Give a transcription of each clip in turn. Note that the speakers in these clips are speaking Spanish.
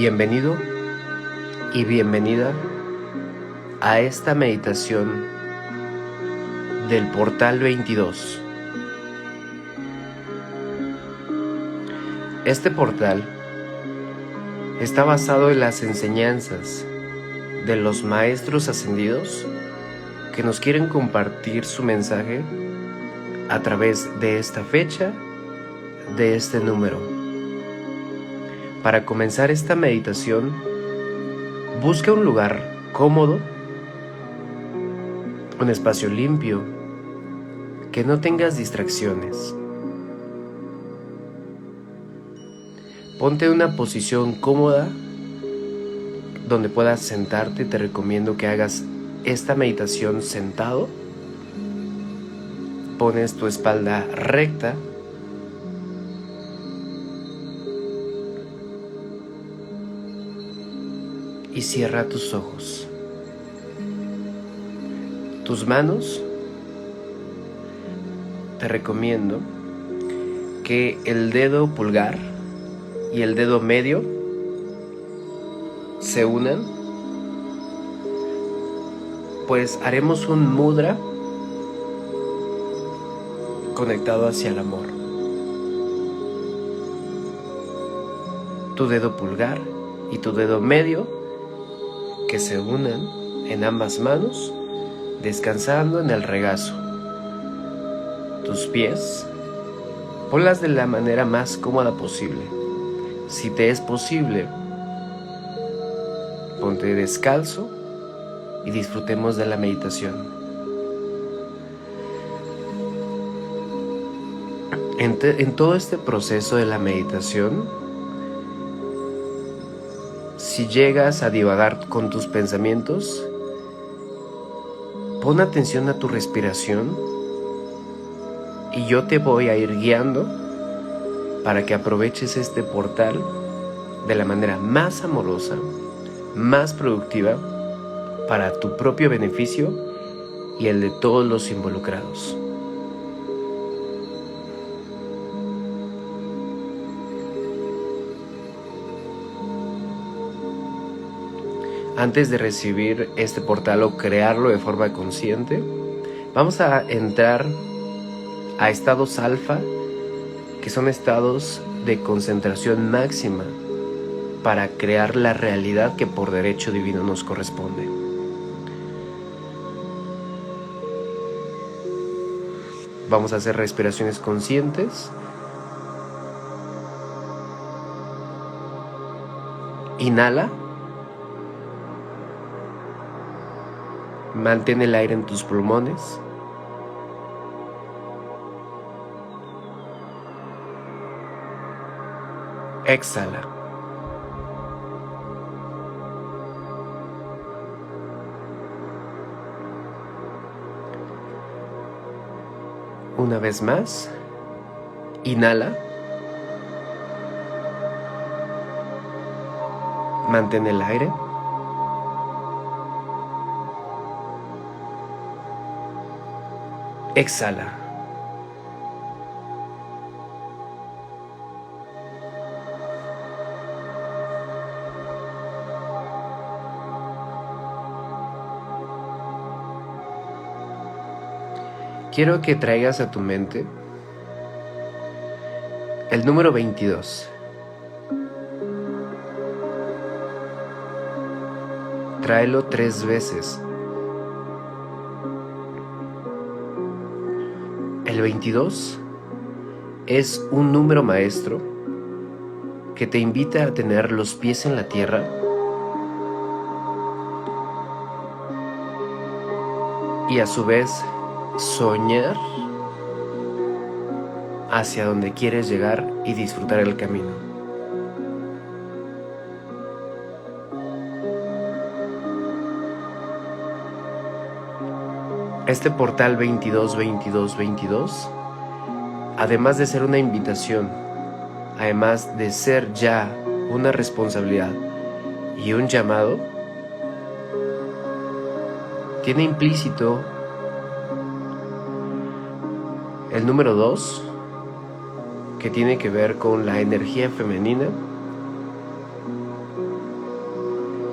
Bienvenido y bienvenida a esta meditación del portal 22. Este portal está basado en las enseñanzas de los maestros ascendidos que nos quieren compartir su mensaje a través de esta fecha, de este número. Para comenzar esta meditación, busca un lugar cómodo, un espacio limpio, que no tengas distracciones. Ponte en una posición cómoda donde puedas sentarte. Te recomiendo que hagas esta meditación sentado. Pones tu espalda recta y cierra tus ojos. Tus manos, te recomiendo que el dedo pulgar y el dedo medio se unan, pues haremos un mudra conectado hacia el amor. Tu dedo pulgar y tu dedo medio que se unan en ambas manos, descansando en el regazo. Tus pies, ponlas de la manera más cómoda posible. Si te es posible, ponte descalzo y disfrutemos de la meditación. En, en, todo este proceso de la meditación, si llegas a divagar con tus pensamientos, pon atención a tu respiración y yo te voy a ir guiando para que aproveches este portal de la manera más amorosa, más productiva para tu propio beneficio y el de todos los involucrados. Antes de recibir este portal o crearlo de forma consciente, vamos a entrar a estados alfa, que son estados de concentración máxima para crear la realidad que por derecho divino nos corresponde. Vamos a hacer respiraciones conscientes. Inhala. Mantén el aire en tus pulmones. Exhala. Una vez más, inhala. Mantén el aire. Exhala. Quiero que traigas a tu mente el número 22. Tráelo tres veces. El 22 es un número maestro que te invita a tener los pies en la tierra y a su vez soñar hacia donde quieres llegar y disfrutar el camino. Este portal 22-22-22, además de ser una invitación, además de ser ya una responsabilidad y un llamado, tiene implícito el número 2, que tiene que ver con la energía femenina,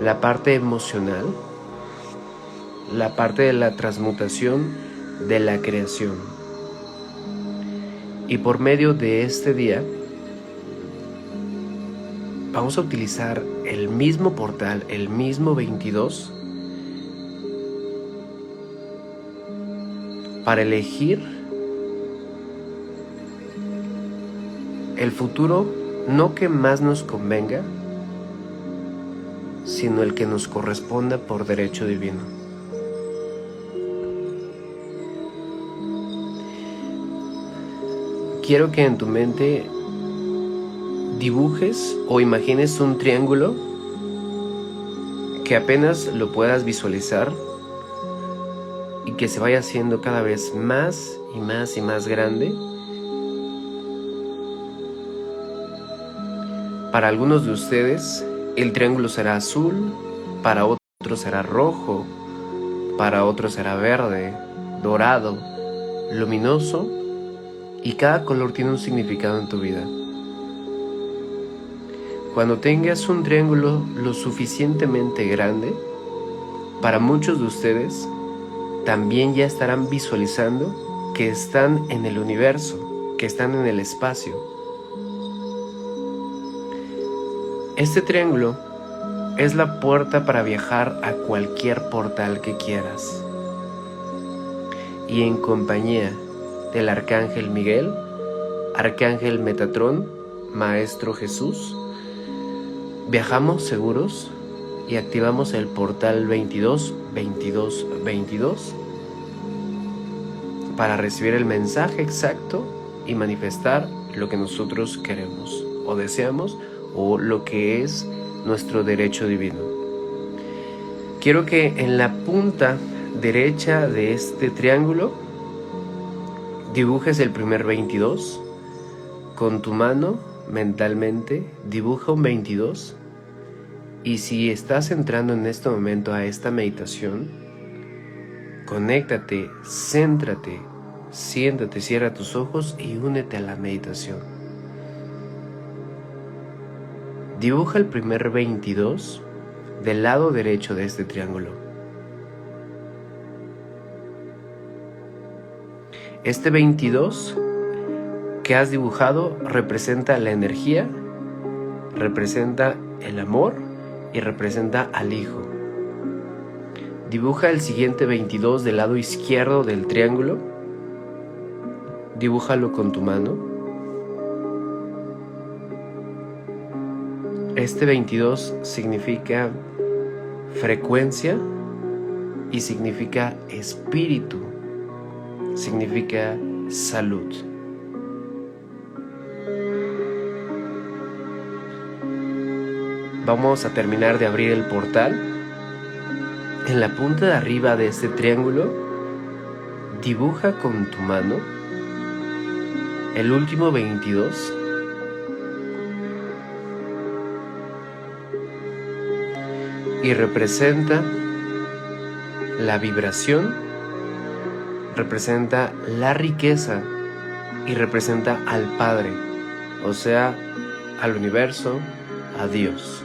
la parte emocional, la parte de la transmutación de la creación. Y por medio de este día, vamos a utilizar el mismo portal, el mismo 22, para elegir el futuro no que más nos convenga, sino el que nos corresponda por derecho divino. Quiero que en tu mente dibujes o imagines un triángulo que apenas lo puedas visualizar y que se vaya haciendo cada vez más y más y más grande. Para algunos de ustedes el triángulo será azul, para otros será rojo, para otros será verde, dorado, luminoso y cada color tiene un significado en tu vida. Cuando tengas un triángulo lo suficientemente grande, para muchos de ustedes también ya estarán visualizando que están en el universo, que están en el espacio Este triángulo es la puerta para viajar a cualquier portal que quieras. Y en compañía del Arcángel Miguel, Arcángel Metatrón, Maestro Jesús, viajamos seguros y activamos el portal 22 22 22 para recibir el mensaje exacto y manifestar lo que nosotros queremos o deseamos o lo que es nuestro derecho divino. Quiero que en la punta derecha de este triángulo dibujes el primer 22 con tu mano mentalmente dibuja un 22 y si estás entrando en este momento a esta meditación conéctate, céntrate, siéntate, cierra tus ojos y únete a la meditación. Dibuja el primer 22 del lado derecho de este triángulo. Este 22 que has dibujado representa la energía, representa el amor y representa al Hijo. Dibuja el siguiente 22 del lado izquierdo del triángulo. Dibújalo con tu mano. Este 22 significa frecuencia y significa espíritu, significa salud. Vamos a terminar de abrir el portal. En la punta de arriba de este triángulo, dibuja con tu mano el último 22 y representa la vibración, representa la riqueza y representa al Padre, o sea, al universo, a Dios.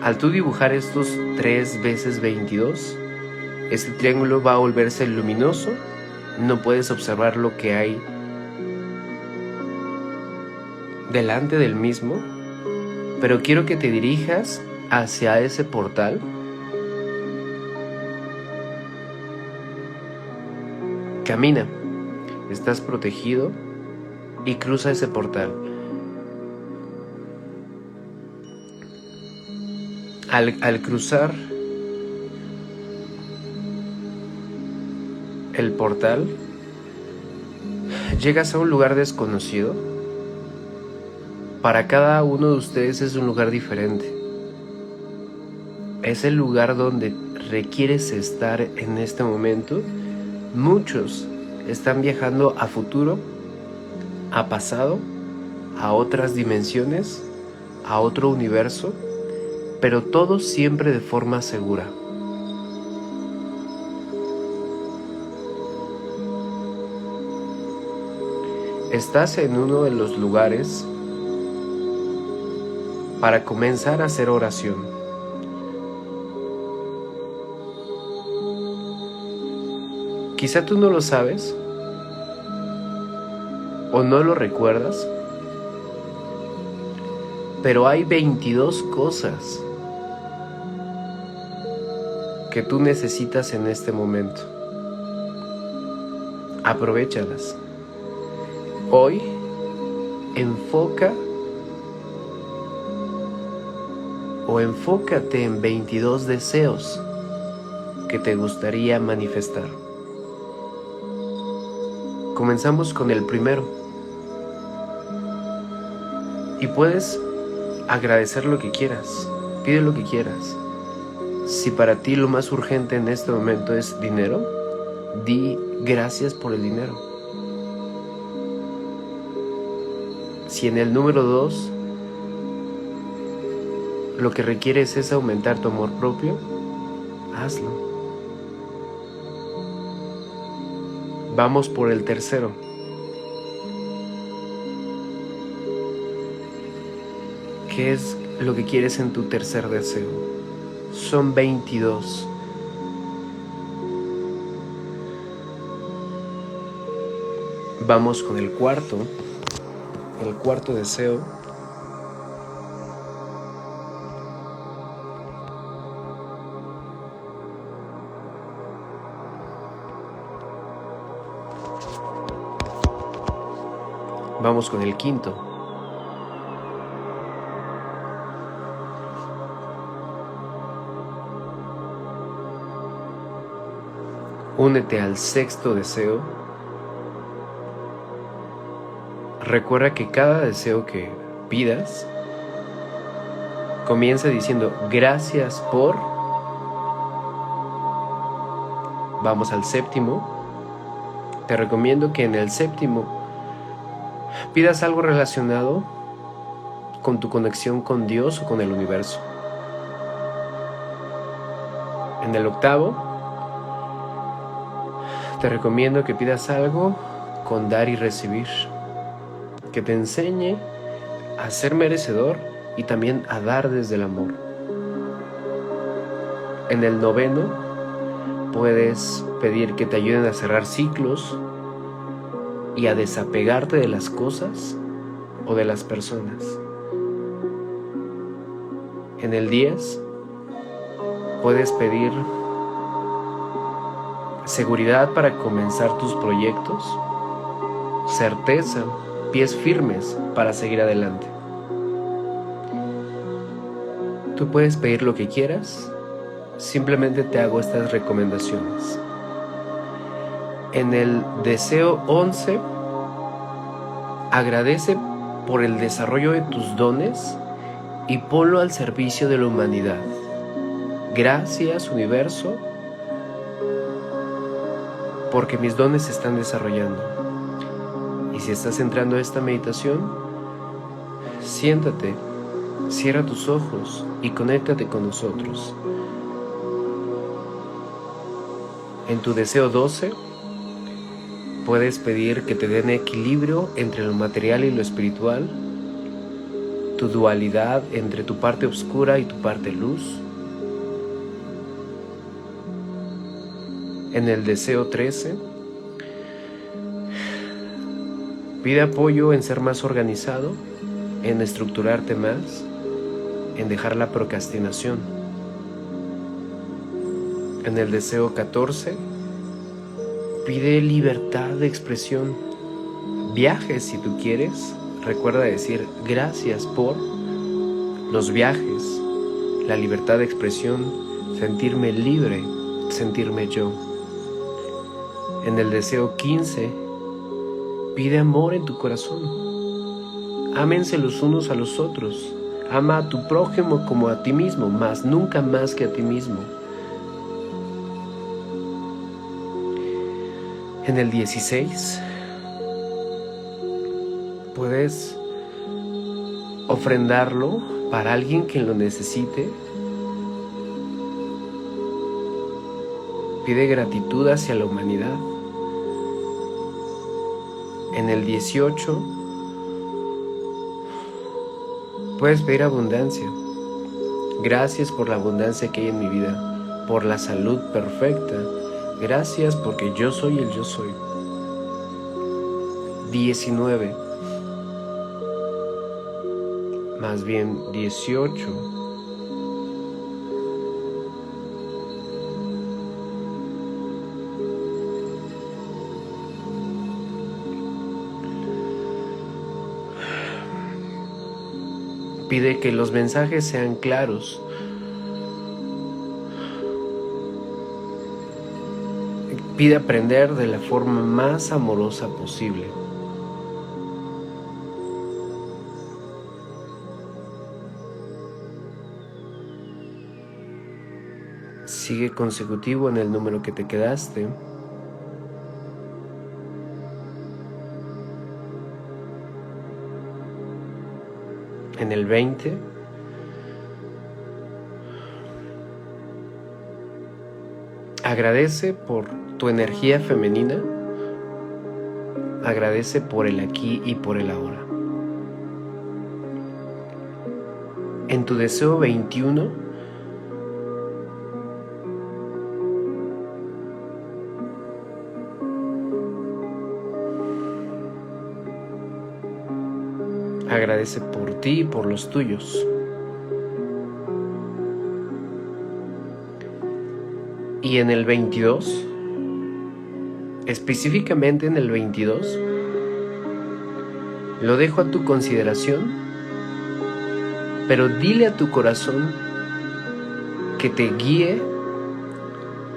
Al tú dibujar estos 3 veces 22, este triángulo va a volverse luminoso, no puedes observar lo que hay delante del mismo, pero quiero que te dirijas hacia ese portal. Camina, estás protegido y cruza ese portal. Al, cruzar el portal, llegas a un lugar desconocido para cada uno de ustedes es un lugar diferente. Es el lugar donde requieres estar en este momento. Muchos están viajando a futuro, a pasado, a otras dimensiones, a otro universo, pero todo siempre de forma segura. Estás en uno de los lugares para comenzar a hacer oración. Quizá tú no lo sabes o no lo recuerdas, pero hay 22 cosas que tú necesitas en este momento. Aprovechalas. Hoy enfoca o enfócate en 22 deseos que te gustaría manifestar. Comenzamos con el primero. Y puedes agradecer lo que quieras, pide lo que quieras. Si para ti lo más urgente en este momento es dinero, di gracias por el dinero. Si en el número 2 lo que requieres es aumentar tu amor propio, hazlo. Vamos por el tercero. ¿Qué es lo que quieres en tu tercer deseo? Son 22. Vamos con el cuarto. El cuarto deseo Vamos con el quinto. Únete al sexto deseo. Recuerda que cada deseo que pidas comienza diciendo gracias por. Vamos al séptimo. Te recomiendo que en el séptimo pidas algo relacionado con tu conexión con Dios o con el universo. En el octavo, te recomiendo que pidas algo con dar y recibir, que te enseñe a ser merecedor y también a dar desde el amor. En el noveno, puedes pedir que te ayuden a cerrar ciclos y a desapegarte de las cosas o de las personas. En el 10 puedes pedir seguridad para comenzar tus proyectos, certeza, pies firmes para seguir adelante. Tú puedes pedir lo que quieras, simplemente te hago estas recomendaciones. En el deseo 11, agradece por el desarrollo de tus dones y ponlo al servicio de la humanidad. Gracias universo porque mis dones se están desarrollando. Y si estás entrando a esta meditación, siéntate, cierra tus ojos y conéctate con nosotros. En tu deseo 12, Puedes pedir que te den equilibrio entre lo material y lo espiritual, tu dualidad entre tu parte oscura y tu parte luz. En el deseo 13, pide apoyo en ser más organizado, en estructurarte más, en dejar la procrastinación. En el deseo 14, Pide libertad de expresión. Viajes si tú quieres. Recuerda decir gracias por los viajes, la libertad de expresión, sentirme libre, sentirme yo. En el deseo 15, pide amor en tu corazón. Ámense los unos a los otros. Ama a tu prójimo como a ti mismo, mas nunca más que a ti mismo. En el 16 puedes ofrendarlo para alguien que lo necesite. Pide gratitud hacia la humanidad. En el 18 Puedes pedir abundancia. Gracias por la abundancia que hay en mi vida, por la salud perfecta. Gracias porque yo soy el yo soy. 19. Más bien 18. Pide que los mensajes sean claros. Pide aprender de la forma más amorosa posible. Sigue consecutivo en el número que te quedaste. en el 20. Agradece por tu energía femenina. Agradece por el aquí y por el ahora. En tu deseo 21, Agradece por ti y por los tuyos. Y en el 22, específicamente en el 22, lo dejo a tu consideración, pero dile a tu corazón que te guíe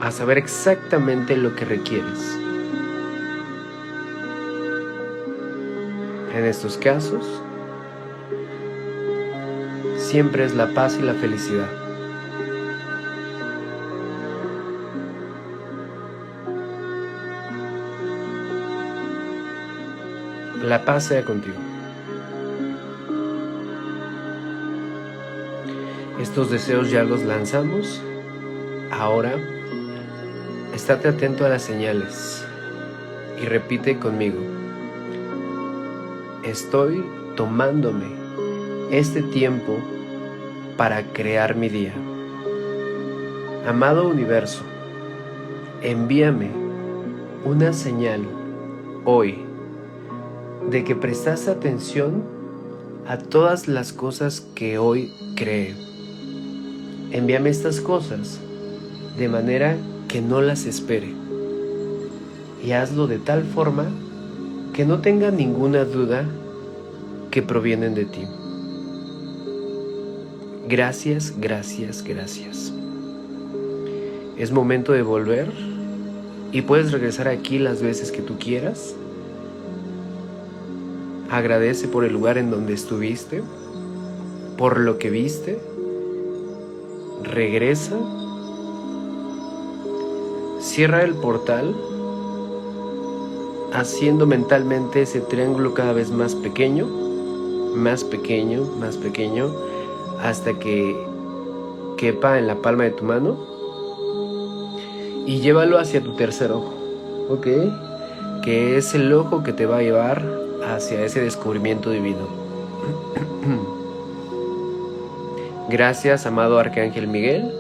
a saber exactamente lo que requieres. En estos casos, siempre es la paz y la felicidad. La paz sea contigo. Estos deseos ya los lanzamos. Ahora, estate atento a las señales y repite conmigo. Estoy tomándome este tiempo para crear mi día. Amado universo, envíame una señal hoy de que prestas atención a todas las cosas que hoy cree. Envíame estas cosas de manera que no las espere y hazlo de tal forma que no tenga ninguna duda que provienen de ti. Gracias, gracias, gracias. Es momento de volver y puedes regresar aquí las veces que tú quieras. Agradece por el lugar en donde estuviste, por lo que viste. Regresa. Cierra el portal haciendo mentalmente ese triángulo cada vez más pequeño, más pequeño, más pequeño hasta que quepa en la palma de tu mano y llévalo hacia tu tercer ojo, ¿ok? Que es el ojo que te va a llevar hacia ese descubrimiento divino. Gracias, amado Arcángel Miguel,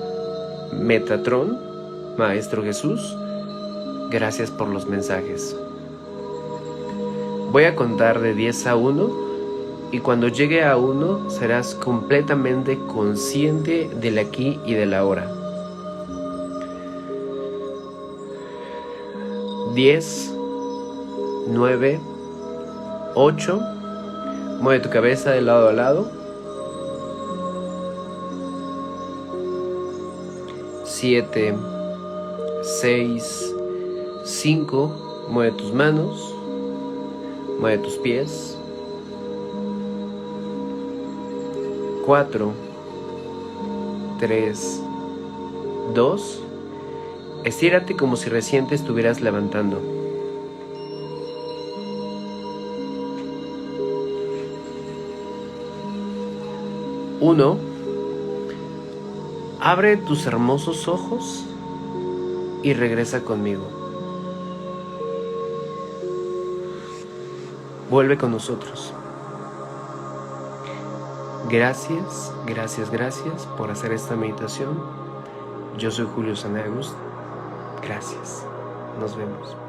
Metatrón, Maestro Jesús, gracias por los mensajes. Voy a contar de 10 a 1 y cuando llegue a uno serás completamente consciente del aquí y del ahora. 10, 9, 8, mueve tu cabeza de lado a lado. 7, 6, 5, mueve tus manos, mueve tus pies. 4, 3, 2. Estírate como si recién te estuvieras levantando. Uno, abre tus hermosos ojos y regresa conmigo. Vuelve con nosotros. Gracias, gracias, gracias por hacer esta meditación. Yo soy Julio Sanagust. Gracias. Nos vemos.